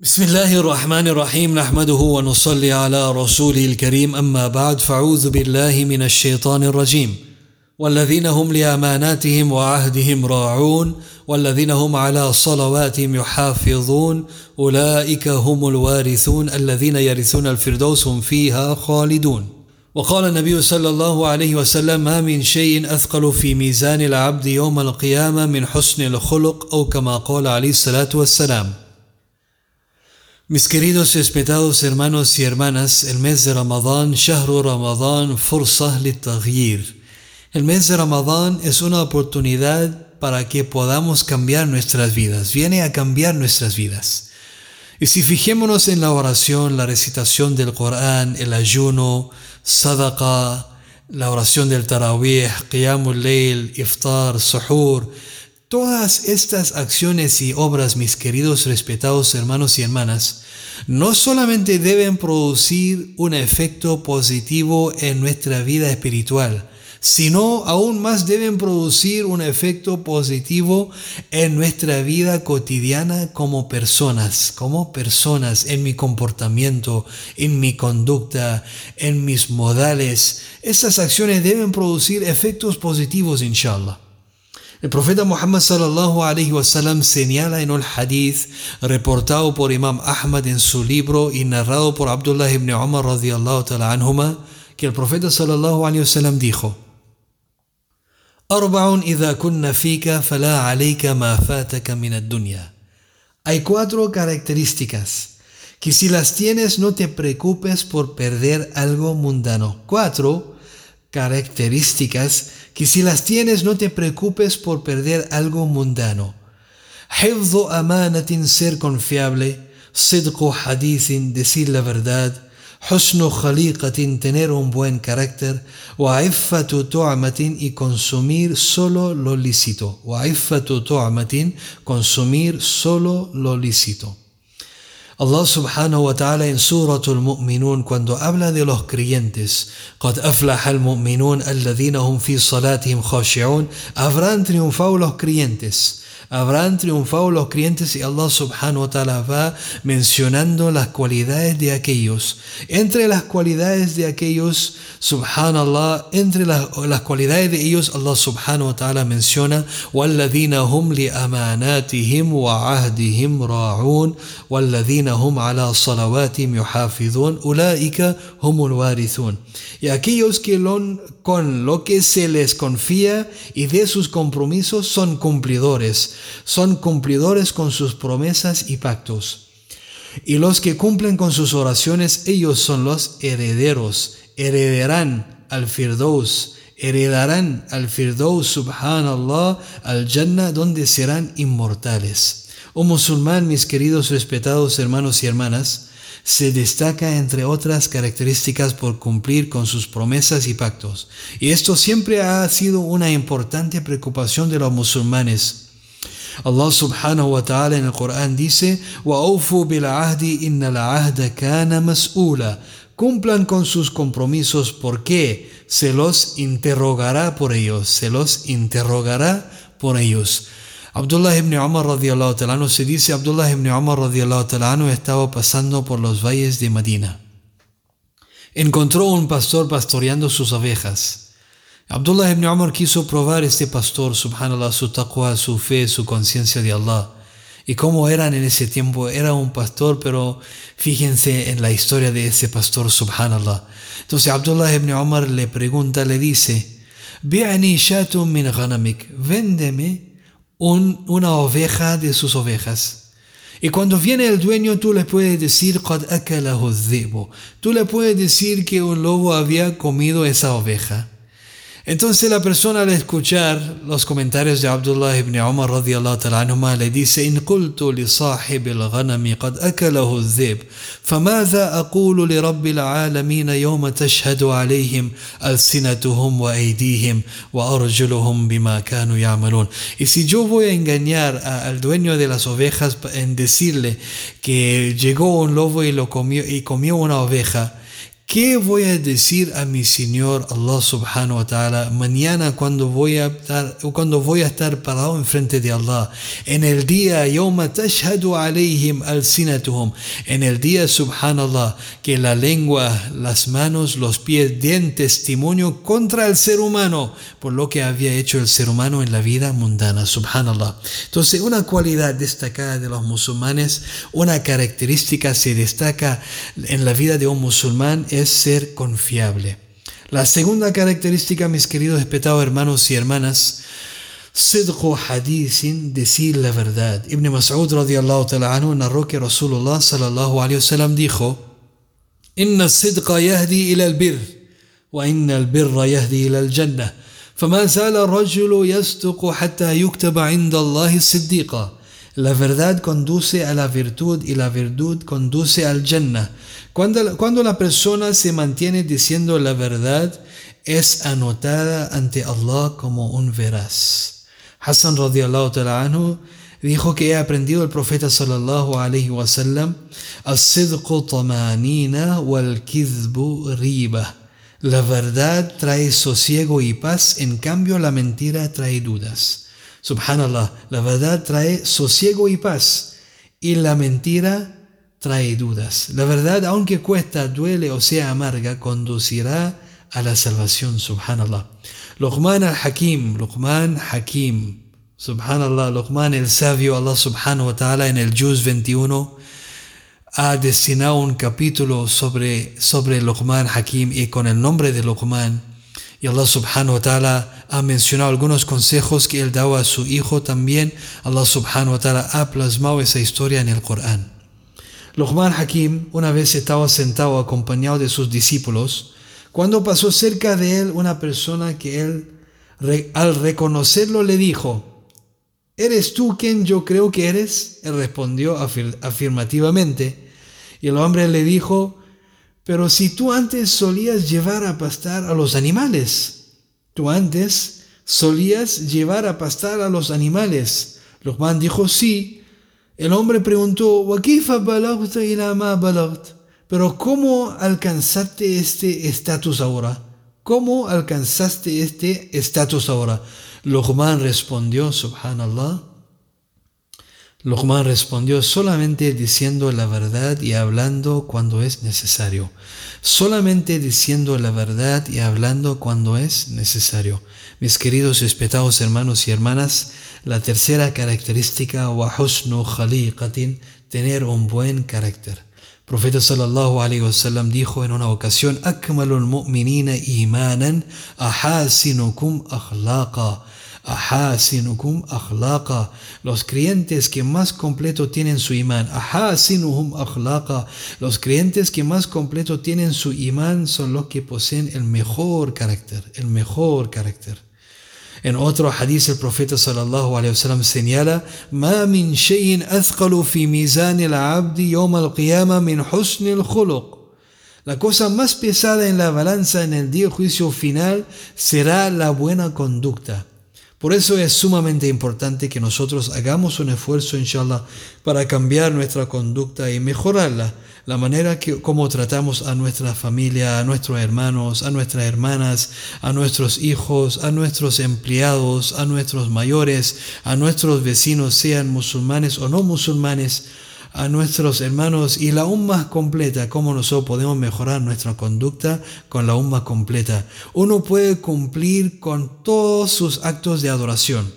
بسم الله الرحمن الرحيم. نحمده ونصلي على رسوله الكريم. أما بعد فأعوذ بالله من الشيطان الرجيم. والذين هم لأماناتهم وعهدهم راعون والذين هم على صلواتهم يحافظون أولئك هم الوارثون. الذين يرثون الفردوس هم فيها خالدون. وقال النبي صلى الله عليه وسلم ما من شيء أثقل في ميزان العبد يوم القيامة من حسن الخلق أو كما قال عليه الصلاة والسلام. Mis queridos respetados hermanos y hermanas, el mes de Ramadán, Shahru Ramadán, Fursah Taghyir. El mes de Ramadán es una oportunidad para que podamos cambiar nuestras vidas, viene a cambiar nuestras vidas. Y si fijémonos en la oración, la recitación del Corán, el ayuno, sadaqa, la oración del Tarawih, Qiyamul Layl, Iftar, Suhur, Todas estas acciones y obras, mis queridos respetados hermanos y hermanas, no solamente deben producir un efecto positivo en nuestra vida espiritual, sino aún más deben producir un efecto positivo en nuestra vida cotidiana como personas, como personas, en mi comportamiento, en mi conducta, en mis modales. Estas acciones deben producir efectos positivos, inshallah. El profeta Muhammad sallallahu alaihi wasallam señala en el hadith reportado por Imam Ahmad en su libro y narrado por Abdullah ibn Umar radiyallahu ta'ala anhuma que el profeta sallallahu alaihi wasallam dijo أربع إذا كن فيك فلا عليك ما فاتك من الدنيا Hay cuatro características que si las tienes no te preocupes por perder algo mundano. Cuatro características que si las tienes no te preocupes por perder algo mundano. Hifdu amanatin, ser confiable. Sidqu hadithin, decir la verdad. Husnu khaliqatin, tener un buen carácter. Wa'iffatu tu'amatin, y consumir solo lo lícito. Wa'iffatu tu'amatin, consumir solo lo lícito. Allah subhanahu wa ta'ala en Suratul Mu'minun cuando habla de los creyentes, قد أفلح المؤمنون الذين هم في صلاتهم خاشعون, habrán triunfado los creyentes Habrán triunfado los creyentes y Allah subhanahu wa ta'ala va mencionando las cualidades de aquellos. Entre las cualidades de aquellos, subhanallah, entre las, las cualidades de ellos, Allah subhanahu wa ta'ala menciona وَالَّذِينَ هُمْ لِأَمَانَاتِهِمْ وَعَهْدِهِمْ رَاعُونَ وَالَّذِينَ هُمْ عَلَى صَلَوَاتِهِمْ يُحَافِظُونَ أُولَٰئِكَ هُمُ الْوَارِثُونَ Y aquellos que lo, con lo que se les confía y de sus compromisos son cumplidores son cumplidores con sus promesas y pactos. Y los que cumplen con sus oraciones, ellos son los herederos, heredarán al Firdaus, heredarán al Firdaus, subhanallah, al Jannah, donde serán inmortales. Oh musulmán, mis queridos respetados hermanos y hermanas, se destaca entre otras características por cumplir con sus promesas y pactos. Y esto siempre ha sido una importante preocupación de los musulmanes. Allah subhanahu wa ta'ala en el Corán dice, Cumplan con sus compromisos porque se los interrogará por ellos, se los interrogará por ellos. Abdullah ibn Umar radiallahu ta'ala se dice, Abdullah ibn Umar radiallahu ta'ala estaba pasando por los valles de Medina. Encontró un pastor pastoreando sus ovejas. Abdullah ibn Umar quiso probar este pastor, subhanallah, su taqwa, su fe, su conciencia de Allah. Y cómo eran en ese tiempo, era un pastor, pero fíjense en la historia de ese pastor, subhanallah. Entonces Abdullah ibn Umar le pregunta, le dice, min ghanamik, véndeme una oveja de sus ovejas. Y cuando viene el dueño, tú le puedes decir, Tú le puedes decir que un lobo había comido esa oveja. Entonces la persona al escuchar los comentarios de Abdullah ibn Umar radiallahu ta'ala le dice إن قلت لصاحب الغنم قد أكله الذئب فماذا أقول لرب العالمين يوم تشهد عليهم ألسنتهم وأيديهم وأرجلهم بما كانوا يعملون Y si yo voy a engañar al dueño de las ovejas en decirle que llegó un lobo y lo comió y comió una oveja ¿Qué voy a decir a mi Señor Allah subhanahu wa ta'ala mañana cuando voy a estar, cuando voy a estar parado enfrente de Allah? En el día, alayhim al-sinatuhum. En el día, subhanallah, que la lengua, las manos, los pies den testimonio contra el ser humano por lo que había hecho el ser humano en la vida mundana, subhanallah. Entonces, una cualidad destacada de los musulmanes, una característica se destaca en la vida de un musulmán es ser confiable. La segunda característica, mis queridos respetados hermanos y hermanas, Sidqu hadithin, decir la verdad. Ibn Mas'ud radiallahu ta'ala anhu narró que Rasulullah sallallahu alayhi wasallam dijo: Inna sidqa yahdi ila al-bir, wa inna al-birra yahdi ila al-jannah. فما زال الرجل يصدق حتى يكتب عند الله صديقا la verdad conduce a la virtud y la virtud conduce al Jannah. Cuando, cuando la persona se mantiene diciendo la verdad, es anotada ante Allah como un veraz. Hassan radiallahu ta'ala anhu dijo que he aprendido el profeta sallallahu alayhi wa sallam wal riba. La verdad trae sosiego y paz, en cambio la mentira trae dudas. Subhanallah, la verdad trae sosiego y paz y la mentira trae dudas. La verdad, aunque cuesta, duele o sea amarga, conducirá a la salvación, subhanallah. Luqman al-Hakim, Luqman Hakim, subhanallah, Luqman el sabio, Allah subhanahu wa ta'ala en el Juz 21 ha destinado un capítulo sobre, sobre Luqman Hakim y con el nombre de Luqman Allah subhanahu wa ta'ala ha mencionado algunos consejos que él daba a su hijo también. Allah subhanahu wa ta'ala ha plasmado esa historia en el Corán. Luqman Hakim una vez estaba sentado acompañado de sus discípulos cuando pasó cerca de él una persona que él al reconocerlo le dijo, ¿Eres tú quien yo creo que eres? Él respondió afirmativamente. Y el hombre le dijo, pero si tú antes solías llevar a pastar a los animales, tú antes solías llevar a pastar a los animales. Luqman dijo sí. El hombre preguntó, pero ¿cómo alcanzaste este estatus ahora? ¿Cómo alcanzaste este estatus ahora? Luqman respondió, subhanallah, Luqman respondió solamente diciendo la verdad y hablando cuando es necesario. Solamente diciendo la verdad y hablando cuando es necesario. Mis queridos respetados hermanos y hermanas, la tercera característica, husnu khaliqatin, tener un buen carácter. Profeta sallallahu alaihi wasallam dijo en una ocasión: "Akmalul mu'minina imanan ahasinukum akhlaqa." Ahasinukum akhlaqa. Los creyentes que más completo tienen su imán. Ahasinuhum akhlaqa. Los creyentes que más completo tienen su imán son los que poseen el mejor carácter. El mejor carácter. En otro hadith el profeta sallallahu alaihi wasallam señala: "Ma min shay'in athqalu fi mizan al-'abdi yawm al-qiyamah min husn al-khuluq." La cosa más pesada en la balanza en el día del juicio final será la buena conducta. Por eso es sumamente importante que nosotros hagamos un esfuerzo, inshallah, para cambiar nuestra conducta y mejorarla. La manera que, como tratamos a nuestra familia, a nuestros hermanos, a nuestras hermanas, a nuestros hijos, a nuestros empleados, a nuestros mayores, a nuestros vecinos, sean musulmanes o no musulmanes, a nuestros hermanos y la umma completa, cómo nosotros podemos mejorar nuestra conducta con la umma completa. Uno puede cumplir con todos sus actos de adoración,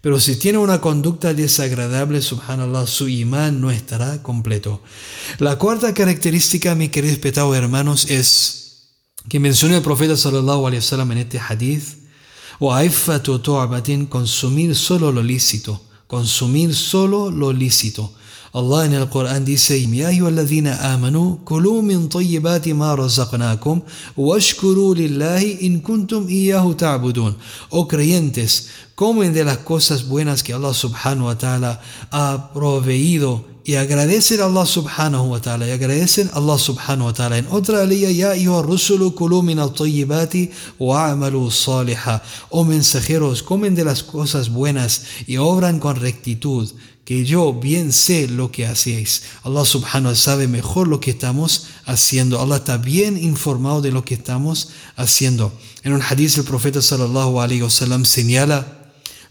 pero si tiene una conducta desagradable, subhanallah, su imán no estará completo. La cuarta característica, mi queridos respetados hermanos, es que menciona el profeta sallallahu alaihi wasallam en este hadith, consumir solo lo lícito, consumir solo lo lícito. Allah en el Corán dice, Ya ayyuhalladhina amanu, kulu min tayyibati ma razaqnakum, washkuru lillahi in kuntum iyyahu ta'budun. Oh creyentes, comen de las cosas buenas que Allah subhanahu wa ta'ala ha proveído y agradecen a Allah subhanahu wa ta'ala y agradecen a Allah subhanahu wa ta'ala en otra ley ya ayuha rusulu kulu min al-tayyibati wa amalu saliha oh mensajeros comen de las cosas buenas y obran con rectitud que yo bien sé lo que hacéis. Allah subhanahu wa sabe mejor lo que estamos haciendo. Allah está bien informado de lo que estamos haciendo. En un hadith el profeta sallallahu alaihi wasallam señala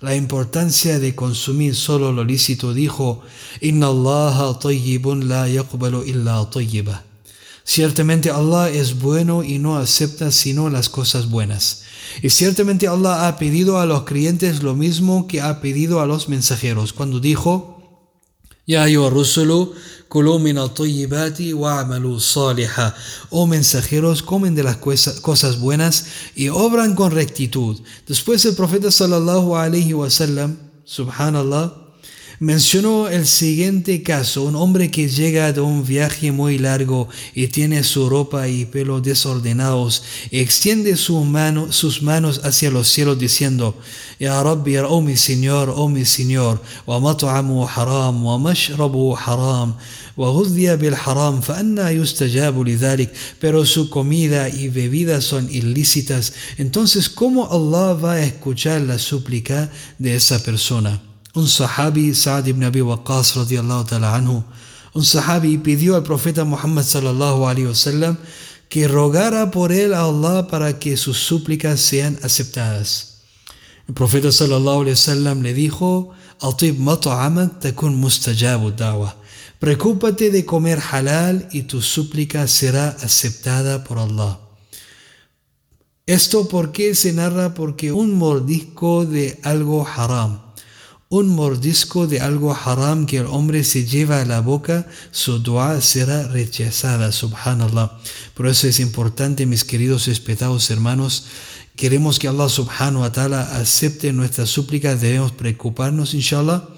la importancia de consumir solo lo lícito. Dijo, Inna Allah tayyibun la yaqbalu illa tayyiba. Ciertamente Allah es bueno y no acepta sino las cosas buenas. Y ciertamente Allah ha pedido a los creyentes lo mismo que ha pedido a los mensajeros cuando dijo, Ya rusulu Oh mensajeros, comen de las cosas buenas y obran con rectitud. Después el profeta sallallahu alaihi wasallam, subhanallah, Mencionó el siguiente caso, un hombre que llega de un viaje muy largo y tiene su ropa y pelo desordenados, extiende su mano, sus manos hacia los cielos diciendo, Ya Rabbi, oh mi Señor, oh mi Señor, wa mat'amu haram, wa mashrabu haram, wa ghudhiya bil haram, fa anna yustajabu pero su comida y bebida son ilícitas, entonces ¿cómo Allah va a escuchar la súplica de esa persona? Un sahabi, Sa'd ibn Abi Waqqas radiallahu ta'ala anhu, un sahabi pidió al profeta Muhammad sallallahu alayhi wasallam que rogara por él a Allah para que sus súplicas sean aceptadas. El profeta sallallahu alayhi wasallam le dijo, Atib mat'amak takun mustajabu da'wa. Preocúpate de comer halal y tu súplica será aceptada por Allah. Esto porque se narra porque un mordisco de algo haram un mordisco de algo haram que el hombre se lleva a la boca, su dua será rechazada, subhanallah. Por eso es importante, mis queridos respetados hermanos, queremos que Allah subhanahu wa ta'ala acepte nuestras súplicas, debemos preocuparnos, inshallah,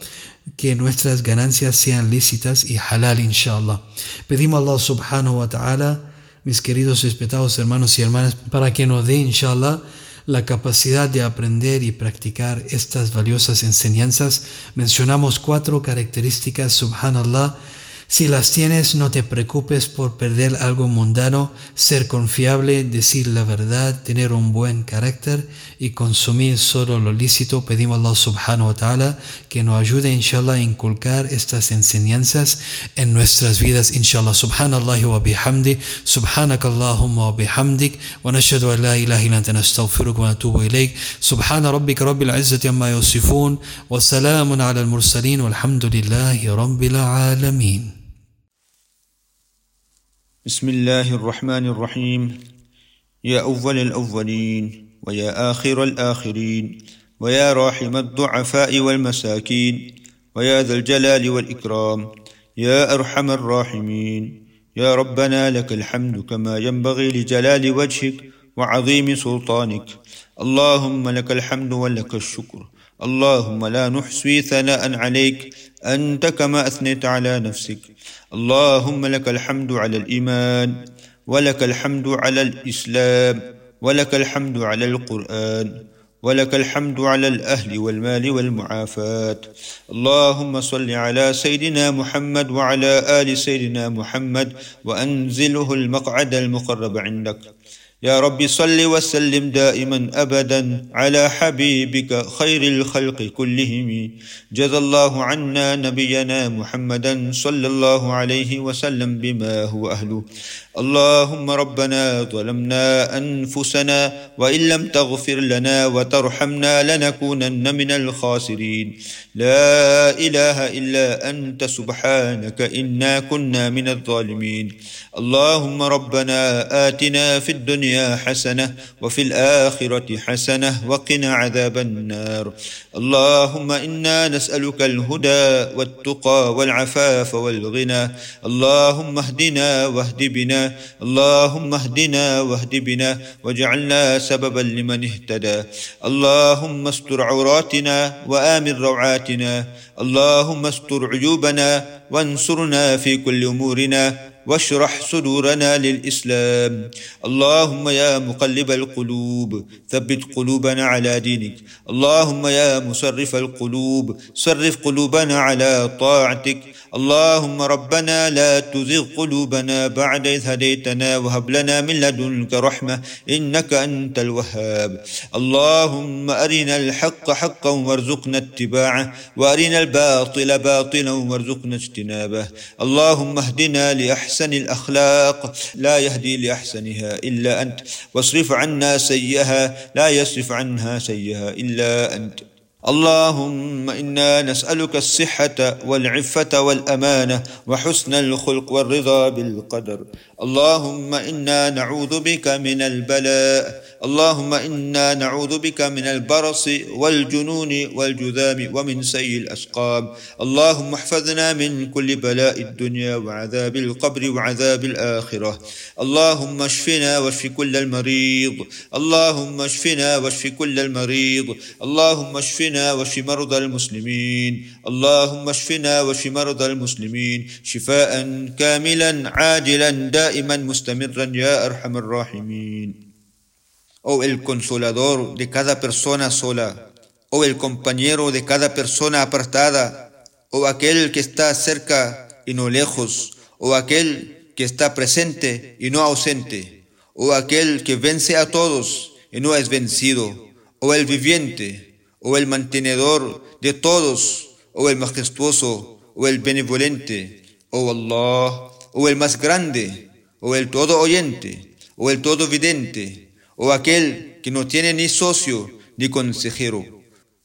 que nuestras ganancias sean lícitas y halal, inshallah. Pedimos a Allah subhanahu wa ta'ala, mis queridos respetados hermanos y hermanas, para que nos dé, inshallah, la capacidad de aprender y practicar estas valiosas enseñanzas, mencionamos cuatro características, subhanallah, si las tienes, no te preocupes por perder algo mundano, ser confiable, decir la verdad, tener un buen carácter y consumir solo lo lícito. Pedimos a Allah subhanahu wa ta'ala que nos ayude, inshallah, a inculcar estas enseñanzas en nuestras vidas, inshallah. Subhanallah wa bihamdi, subhanak Allahumma wa bihamdik, wa nashadu an la ilaha illa wa natubu ilayk. Subhana rabbika rabbil izzati wa salamun ala al-mursalin, walhamdulillahi rabbil alamin. بسم الله الرحمن الرحيم. يا أول الأولين ويا آخر الآخرين ويا راحم الضعفاء والمساكين ويا ذا الجلال والإكرام. يا أرحم الراحمين. يا ربنا لك الحمد كما ينبغي لجلال وجهك وعظيم سلطانك. اللهم لك الحمد ولك الشكر. اللهم لا نحصي ثناء عليك أنت كما أثنيت على نفسك. اللهم لك الحمد على الإيمان ولك الحمد على الإسلام ولك الحمد على القرآن ولك الحمد على الأهل والمال والمعافاة اللهم صل على سيدنا محمد وعلى آل سيدنا محمد وأنزله المقعد المقرب عندك. يا رب صل وسلم دائما أبدا على حبيبك خير الخلق كلهم. جزى الله عنا نبينا محمدا صلى الله عليه وسلم بما هو أهله. اللهم ربنا ظلمنا أنفسنا وإن لم تغفر لنا وترحمنا لنكونن من الخاسرين. لا إله إلا أنت سبحانك إنا كنا من الظالمين. اللهم ربنا آتنا في الدنيا حسنة وفي الآخرة حسنة وقنا عذاب النار. اللهم إنا نسألك الهدى والتقى والعفاف والغنى. اللهم اهدنا واهد بنا اللهم اهدنا واهد بنا واجعلنا سببا لمن اهتدى. اللهم استر عوراتنا وآمن روعاتنا. اللهم استر عيوبنا وانصرنا في كل أمورنا واشرح صدورنا للإسلام. اللهم يا مقلب القلوب ثبت قلوبنا على دينك. اللهم يا مصرف القلوب صرف قلوبنا على طاعتك. اللهم ربنا لا تزغ قلوبنا بعد إذ هديتنا وهب لنا من لدنك رحمة إنك أنت الوهاب. اللهم أرنا الحق حقا وارزقنا اتباعه وأرنا الباطل باطلا وارزقنا اجتنابه. اللهم اهدنا لأحسن الأخلاق لا يهدي لأحسنها إلا أنت. واصرف عنا سيئها لا يصرف عنها سيئها إلا أنت. اللهم إنا نسألك الصحة والعفة والأمانة وحسن الخلق والرضا بالقدر. اللهم إنا نعوذ بك من البلاء اللهم إنا نعوذ بك من البرص والجنون والجذام ومن سيء الأسقام. اللهم احفظنا من كل بلاء الدنيا وعذاب القبر وعذاب الآخرة. اللهم اشفنا واشف كل المريض. اللهم اشفنا واشف كل المريض. اللهم اشفنا واشف مرضى المسلمين. اللهم اشفنا واشف مرضى المسلمين. شفاء كاملا عاجلا دائما مستمرا يا أرحم الراحمين. O el consolador de cada persona sola, o el compañero de cada persona apartada, o aquel que está cerca y no lejos, o aquel que está presente y no ausente, o aquel que vence a todos y no es vencido, o el viviente, o el mantenedor de todos, o el majestuoso, o el benevolente, o Allah, o el más grande, o el todo oyente, o el todo vidente, o aquel que no tiene ni socio ni consejero,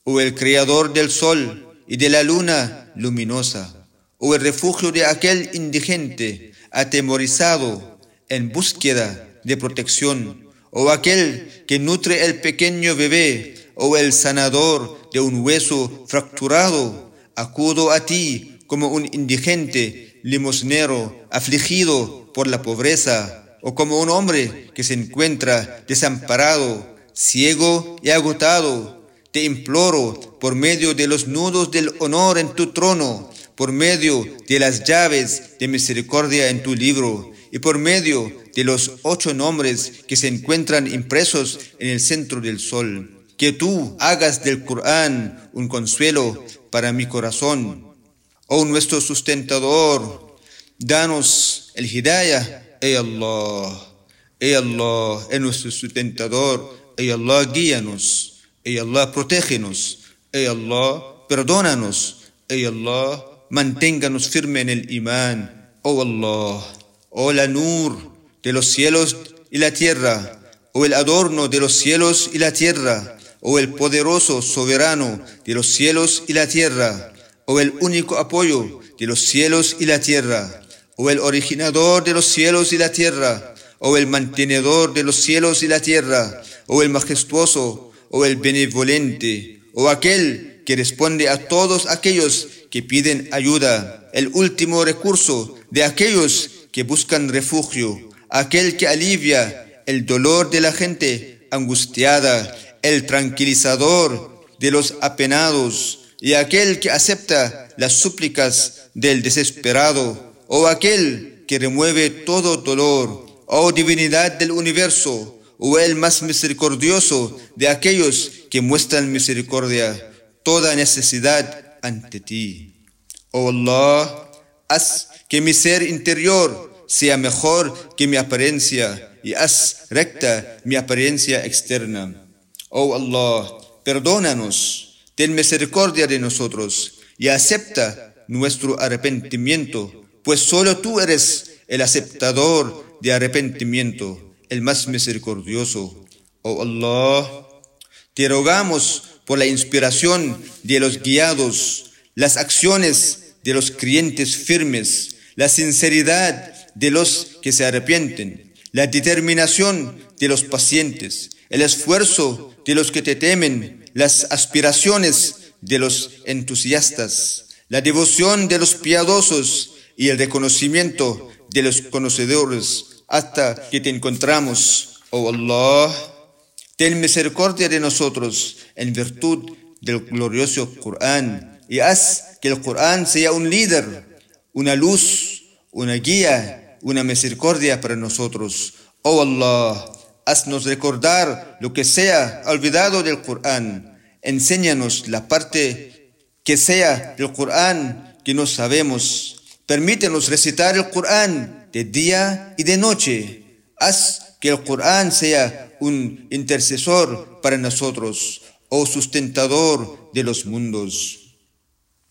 o el creador del sol y de la luna luminosa, o el refugio de aquel indigente atemorizado en búsqueda de protección, o aquel que nutre el pequeño bebé, o el sanador de un hueso fracturado, acudo a ti como un indigente limosnero afligido por la pobreza o como un hombre que se encuentra desamparado, ciego y agotado. Te imploro por medio de los nudos del honor en tu trono, por medio de las llaves de misericordia en tu libro y por medio de los ocho nombres que se encuentran impresos en el centro del sol. Que tú hagas del Corán un consuelo para mi corazón. Oh nuestro sustentador, danos el hidayah Ey Allah, ey Allah, es nuestro sustentador, ey Allah, guíanos, ey Allah, protégenos, ey Allah, perdónanos, ey Allah, manténganos firme en el imán, oh Allah, oh la nur de los cielos y la tierra, oh el adorno de los cielos y la tierra, oh el poderoso soberano de los cielos y la tierra, oh el único apoyo de los cielos y la tierra o el originador de los cielos y la tierra, o el mantenedor de los cielos y la tierra, o el majestuoso, o el benevolente, o aquel que responde a todos aquellos que piden ayuda, el último recurso de aquellos que buscan refugio, aquel que alivia el dolor de la gente angustiada, el tranquilizador de los apenados, y aquel que acepta las súplicas del desesperado, oh aquel que remueve todo dolor, oh divinidad del universo, oh el más misericordioso de aquellos que muestran misericordia, toda necesidad ante ti. Oh Allah, haz que mi ser interior sea mejor que mi apariencia y haz recta mi apariencia externa. Oh Allah, perdónanos, ten misericordia de nosotros y acepta nuestro arrepentimiento pues solo tú eres el aceptador de arrepentimiento, el más misericordioso. Oh Allah, te rogamos por la inspiración de los guiados, las acciones de los creyentes firmes, la sinceridad de los que se arrepienten, la determinación de los pacientes, el esfuerzo de los que te temen, las aspiraciones de los entusiastas, la devoción de los piadosos y el reconocimiento de los conocedores hasta que te encontramos, oh Allah. Ten misericordia de nosotros en virtud del glorioso Corán y haz que el Corán sea un líder, una luz, una guía, una misericordia para nosotros. Oh Allah, haznos recordar lo que sea olvidado del Corán. Enséñanos la parte que sea del Corán que no sabemos Permítenos recitar el Corán de día y de noche. Haz que el Corán sea un intercesor para nosotros, oh sustentador de los mundos.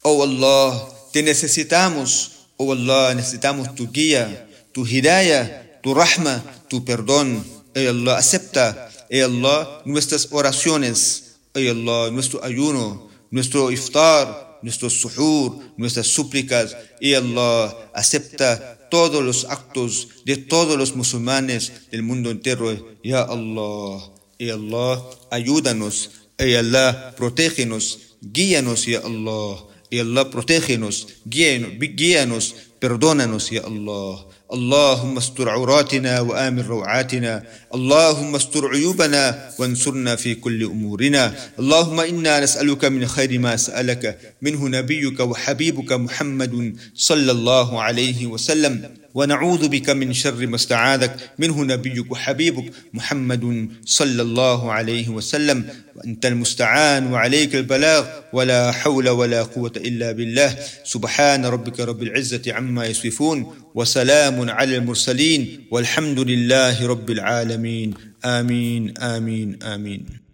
Oh Allah, te necesitamos. Oh Allah, necesitamos tu guía, tu hidayah, tu rahma, tu perdón. Oh Allah, acepta, oh Allah, nuestras oraciones. Oh Allah, nuestro ayuno, nuestro iftar, nuestros suhur, nuestras súplicas, y Allah acepta todos los actos de todos los musulmanes del mundo entero. Ya Allah, y Allah, ayúdanos, y Allah, protégenos, guíanos, ya Allah, y Allah, protégenos, guíanos, perdónanos, ya Allah. اللهم استر عوراتنا وآمن روعاتنا. اللهم استر عيوبنا وانصرنا في كل أمورنا. اللهم إنا نسألك من خير ما سألك. منه نبيك وحبيبك محمد صلى الله عليه وسلم. ونعوذ بك من شر ما استعاذك. منه نبيك وحبيبك محمد صلى الله عليه وسلم. وأنت المستعان وعليك البلاغ. ولا حول ولا قوة إلا بالله. سبحان ربك رب العزة عما يصفون. وسلام على المرسلين. والحمد لله رب العالمين. آمين آمين آمين.